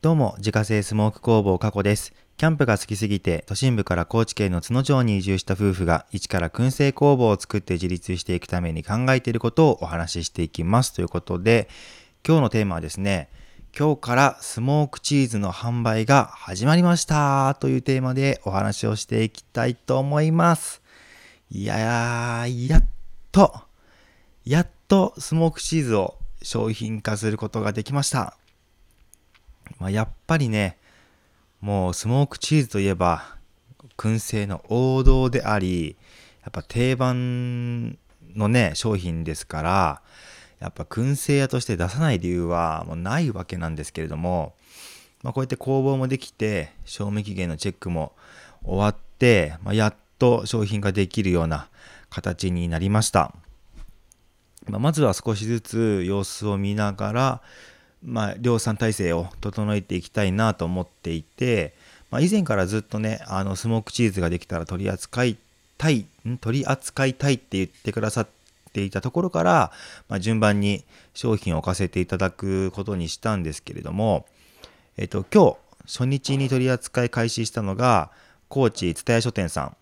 どうも、自家製スモーク工房加古です。キャンプが好きすぎて、都心部から高知県の津野町に移住した夫婦が、一から燻製工房を作って自立していくために考えていることをお話ししていきます。ということで、今日のテーマはですね、今日からスモークチーズの販売が始まりましたというテーマでお話をしていきたいと思います。いやー、やっと、やっとスモークチーズを商品化することができました。まあ、やっぱりね、もうスモークチーズといえば、燻製の王道であり、やっぱ定番のね、商品ですから、やっぱ燻製屋として出さない理由はもうないわけなんですけれども、まあ、こうやって工房もできて、賞味期限のチェックも終わって、まあ、やっと商品ができるような形になりました。まあ、まずは少しずつ様子を見ながら、まあ、量産体制を整えていきたいなと思っていて、まあ、以前からずっとねあのスモークチーズができたら取り扱いたい取り扱いたいって言ってくださっていたところから、まあ、順番に商品を置かせていただくことにしたんですけれども、えっと、今日初日に取り扱い開始したのが高知蔦屋書店さん。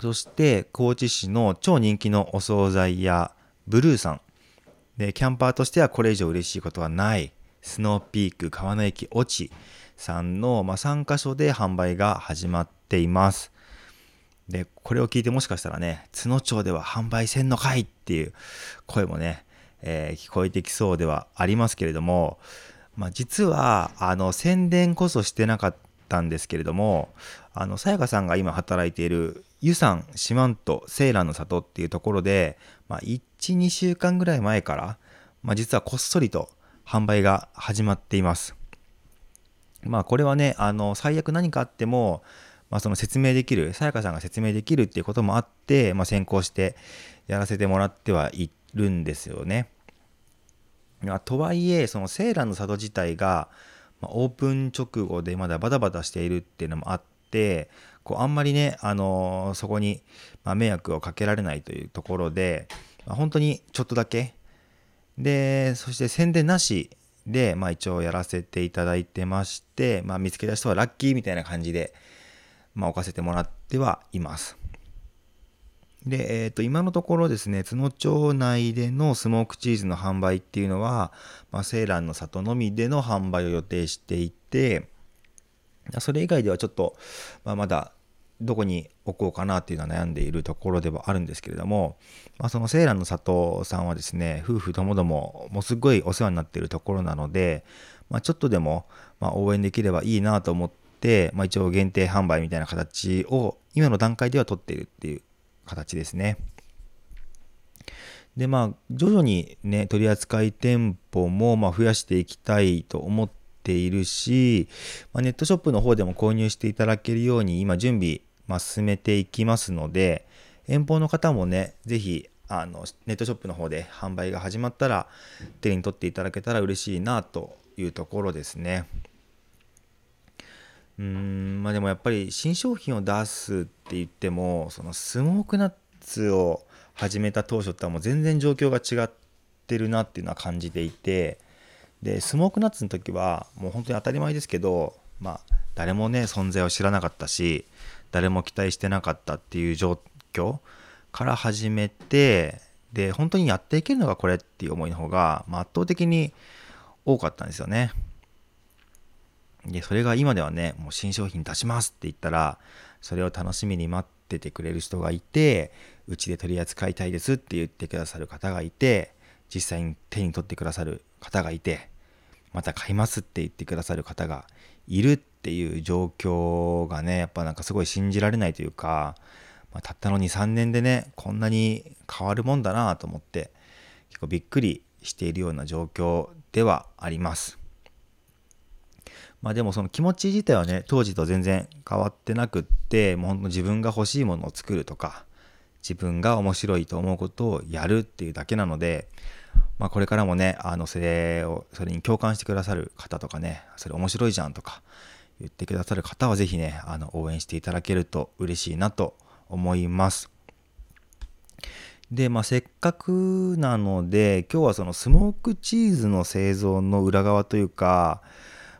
そして高知市の超人気のお惣菜屋ブルーさん。で、キャンパーとしてはこれ以上嬉しいことはない、スノーピーク川の駅落ちさんの、まあ、3カ所で販売が始まっています。で、これを聞いてもしかしたらね、津野町では販売せんのかいっていう声もね、えー、聞こえてきそうではありますけれども、まあ、実は、あの、宣伝こそしてなかったんですけれども、あの、さやかさんが今働いている、湯山四万十セーラーの里っていうところで、まあ、1、2週間ぐらい前から、まあ、実はこっそりと販売が始まっています。まあこれはね、あの、最悪何かあっても、まあその説明できる、さやかさんが説明できるっていうこともあって、まあ先行してやらせてもらってはいるんですよね。とはいえ、そのセーラーの里自体が、まあ、オープン直後でまだバタバタしているっていうのもあって、こうあんまりね、あのー、そこに、ま迷惑をかけられないというところで、まあ、本当にちょっとだけでそして宣伝なしで、まあ、一応やらせていただいてまして、まあ、見つけた人はラッキーみたいな感じで、まあ、置かせてもらってはいます。で、えっ、ー、と、今のところですね、津野町内でのスモークチーズの販売っていうのは、まあ、セーランの里のみでの販売を予定していて、それ以外ではちょっと、まあ、まだどこに置こうかなっていうのは悩んでいるところではあるんですけれども、まあ、そのセーラーの里さんはですね夫婦ともどももうすごいお世話になっているところなので、まあ、ちょっとでもま応援できればいいなと思って、まあ、一応限定販売みたいな形を今の段階では取っているっていう形ですね。でまあ徐々にね取扱店舗もま増やしていきたいと思っているし、まあ、ネットショップの方でも購入していただけるように今準備まあ、進めていきますので、遠方の方もね、ぜひ、あの、ネットショップの方で販売が始まったら、手に取っていただけたら嬉しいなというところですね。うーん、まあでもやっぱり新商品を出すって言っても、そのスモークナッツを始めた当初とはもう全然状況が違ってるなっていうのは感じていて、で、スモークナッツの時はもう本当に当たり前ですけど、まあ誰もね、存在を知らなかったし、誰も期待してなかったっていう状況から始めてで本当にやっていけるのがこれっていう思いの方が、まあ、圧倒的に多かったんですよね。でそれが今ではねもう新商品出しますって言ったらそれを楽しみに待っててくれる人がいてうちで取り扱いたいですって言ってくださる方がいて実際に手に取ってくださる方がいてまた買いますって言ってくださる方がいるっっていう状況がねやっぱなんかすごい信じられないというか、まあ、たったの2、3年でねこんなに変わるもんだなと思って結構びっくりしているような状況ではあります。まあでもその気持ち自体はね当時と全然変わってなくってもうほんと自分が欲しいものを作るとか自分が面白いと思うことをやるっていうだけなのでまあ、これからもね、あの、それを、それに共感してくださる方とかね、それ面白いじゃんとか言ってくださる方はぜひね、あの、応援していただけると嬉しいなと思います。で、まあ、せっかくなので、今日はそのスモークチーズの製造の裏側というか、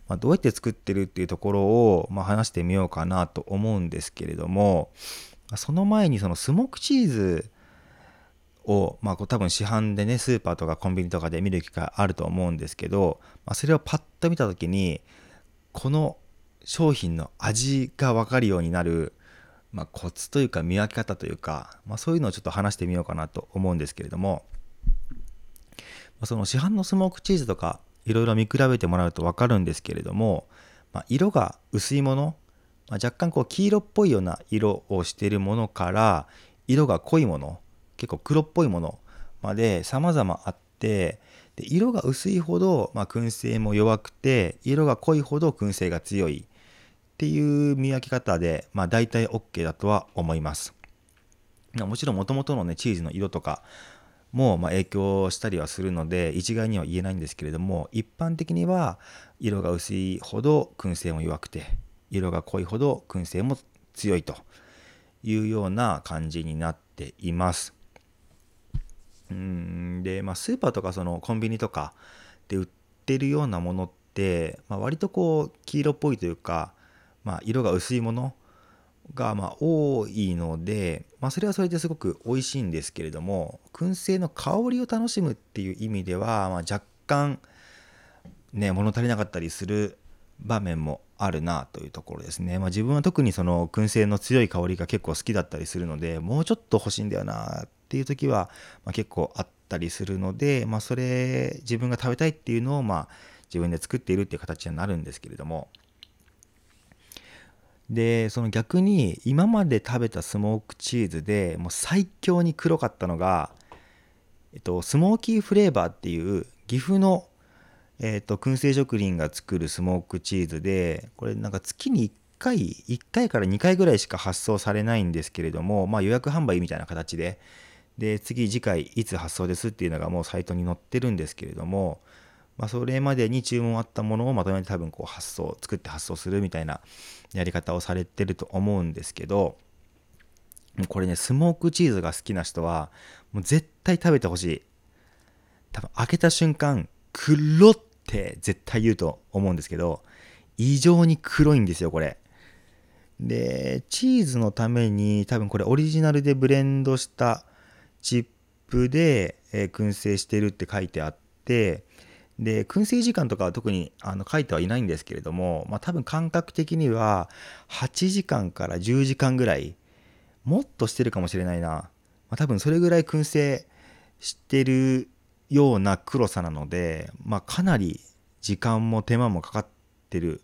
まあ、どうやって作ってるっていうところを、まあ、話してみようかなと思うんですけれどもその前にそのスモークチーズを、まあ、多分市販でねスーパーとかコンビニとかで見る機会あると思うんですけど、まあ、それをパッと見た時にこの商品の味が分かるようになる、まあ、コツというか見分け方というか、まあ、そういうのをちょっと話してみようかなと思うんですけれども、まあ、その市販のスモークチーズとかいろいろ見比べてもらうと分かるんですけれども、まあ、色が薄いもの、まあ、若干こう黄色っぽいような色をしているものから色が濃いもの結構黒っぽいものまで様々あってで色が薄いほど、まあ、燻製も弱くて色が濃いほど燻製が強いっていう見分け方で、まあ、大体 OK だとは思います。もちろんもともとのねチーズの色とかもま影響したりはするので一概には言えないんですけれども一般的には色が薄いほど燻製も弱くて色が濃いほど燻製も強いというような感じになっています。うんで、まあ、スーパーとかそのコンビニとかで売ってるようなものって、まあ、割とこう黄色っぽいというか、まあ、色が薄いものがま多いので、まあ、それはそれですごく美味しいんですけれども燻製の香りを楽しむっていう意味では、ま若干ね物足りなかったりする場面もあるなというところですね、まあ、自分は特にその燻製の強い香りが結構好きだったりするのでもうちょっと欲しいんだよなっていう時は、ま結構あったりするので、まあ、それ自分が食べたいっていうのをまあ自分で作っているっていう形になるんですけれども。でその逆に今まで食べたスモークチーズでもう最強に黒かったのが、えっと、スモーキーフレーバーっていう岐阜の、えっと、燻製職人が作るスモークチーズでこれなんか月に1回1回から2回ぐらいしか発送されないんですけれども、まあ、予約販売みたいな形でで次次回いつ発送ですっていうのがもうサイトに載ってるんですけれども、まあ、それまでに注文あったものをまとめて多分こう発送作って発送するみたいなやり方をされてると思うんですけどこれねスモークチーズが好きな人はもう絶対食べてほしい。多分開けた瞬間黒っって絶対言うと思うんですけど異常に黒いんですよこれ。でチーズのために多分これオリジナルでブレンドしたチップで、えー、燻製してるって書いてあってで燻製時間とかは特にあの書いてはいないんですけれども、まあ、多分感覚的には8時間から10時間ぐらいもっとしてるかもしれないな、まあ、多分それぐらい燻製してるような黒さなので、まあ、かなり時間も手間もかかってる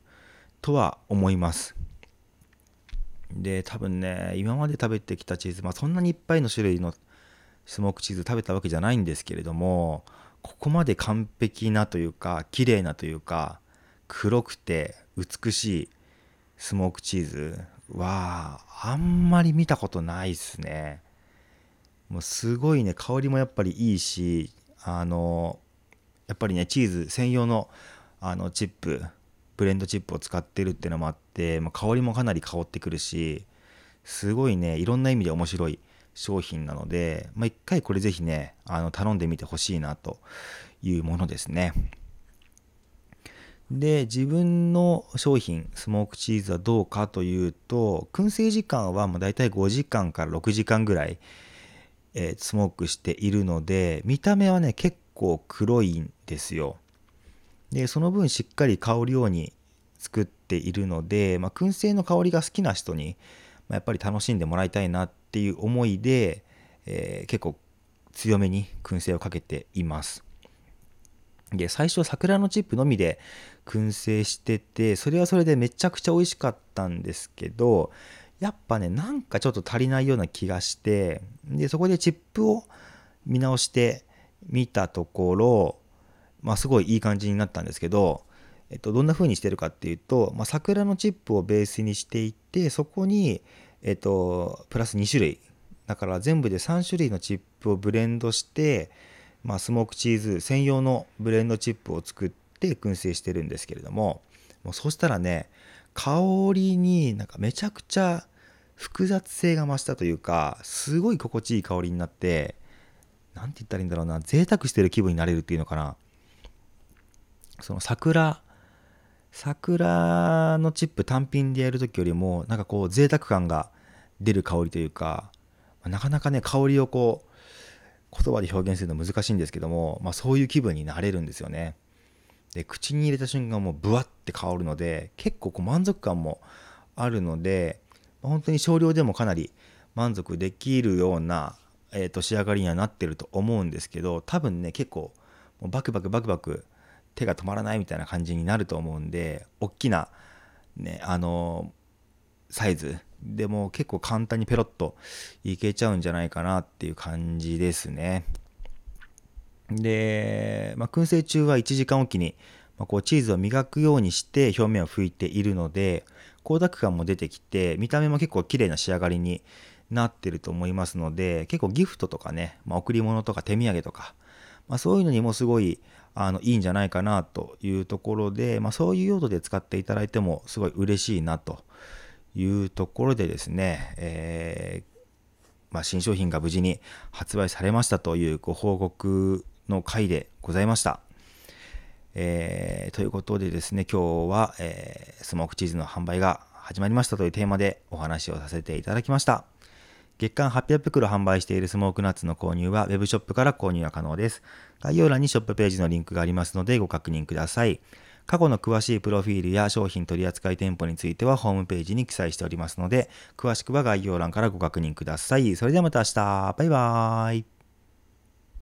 とは思います。で多分ね今まで食べてきたチーズ、まあ、そんなにいっぱいの種類のスモークチーズ食べたわけじゃないんですけれどもここまで完璧なというか綺麗なというか黒くて美しいスモークチーズはあんまり見たことないっすね。もうすごいね香りもやっぱりいいしあのやっぱりねチーズ専用のあのチップブレンドチップを使ってるっていうのもあって、まあ、香りもかなり香ってくるしすごいねいろんな意味で面白い商品なので、まあ、一回これぜひね、あの頼んでみてほしいなというものですね。で、自分の商品、スモークチーズはどうかというと、燻製時間はもう大体5時間から6時間ぐらい、え、スモークしているので、見た目はね、結構黒いんですよ。で、その分しっかり香るように作っているので、まあ、燻製の香りが好きな人に、ま、やっぱり楽しんでもらいたいなっていう思いで、えー、結構強めに燻製をかけています。で最初桜のチップのみで燻製しててそれはそれでめちゃくちゃ美味しかったんですけどやっぱねなんかちょっと足りないような気がしてでそこでチップを見直してみたところまあすごいいい感じになったんですけどえっと、どんな風にしてるかっていうと、まあ、桜のチップをベースにしていてそこに、えっと、プラス2種類だから全部で3種類のチップをブレンドして、まあ、スモークチーズ専用のブレンドチップを作って燻製してるんですけれどももうそしたらね香りになんかめちゃくちゃ複雑性が増したというかすごい心地いい香りになって何て言ったらいいんだろうな贅沢してる気分になれるっていうのかなその桜桜のチップ単品でやる時よりもなんかこう贅沢感が出る香りというかなかなかね香りをこう言葉で表現するの難しいんですけども、まあ、そういう気分になれるんですよね。で口に入れた瞬間もうブワッて香るので結構こう満足感もあるので本当に少量でもかなり満足できるような、えー、と仕上がりにはなってると思うんですけど多分ね結構もうバクバクバクバク手が止まらないみたいな感じになると思うんで大きなねあのサイズでも結構簡単にペロッといけちゃうんじゃないかなっていう感じですね。で、まあ、燻製中は1時間おきに、まあ、こうチーズを磨くようにして表面を拭いているので光沢感も出てきて見た目も結構綺麗な仕上がりになってると思いますので結構ギフトとかね、まあ、贈り物とか手土産とか、まあ、そういうのにもすごいあのいいんじゃないかなというところで、まあ、そういう用途で使っていただいてもすごい嬉しいなというところでですね、えー、まあ、新商品が無事に発売されましたというご報告の回でございました。えー、ということでですね、今日は、えー、スモークチーズの販売が始まりましたというテーマでお話をさせていただきました。月間800袋販売しているスモークナッツの購入は Web ショップから購入が可能です。概要欄にショップページのリンクがありますのでご確認ください。過去の詳しいプロフィールや商品取扱店舗についてはホームページに記載しておりますので、詳しくは概要欄からご確認ください。それではまた明日。バイバーイ。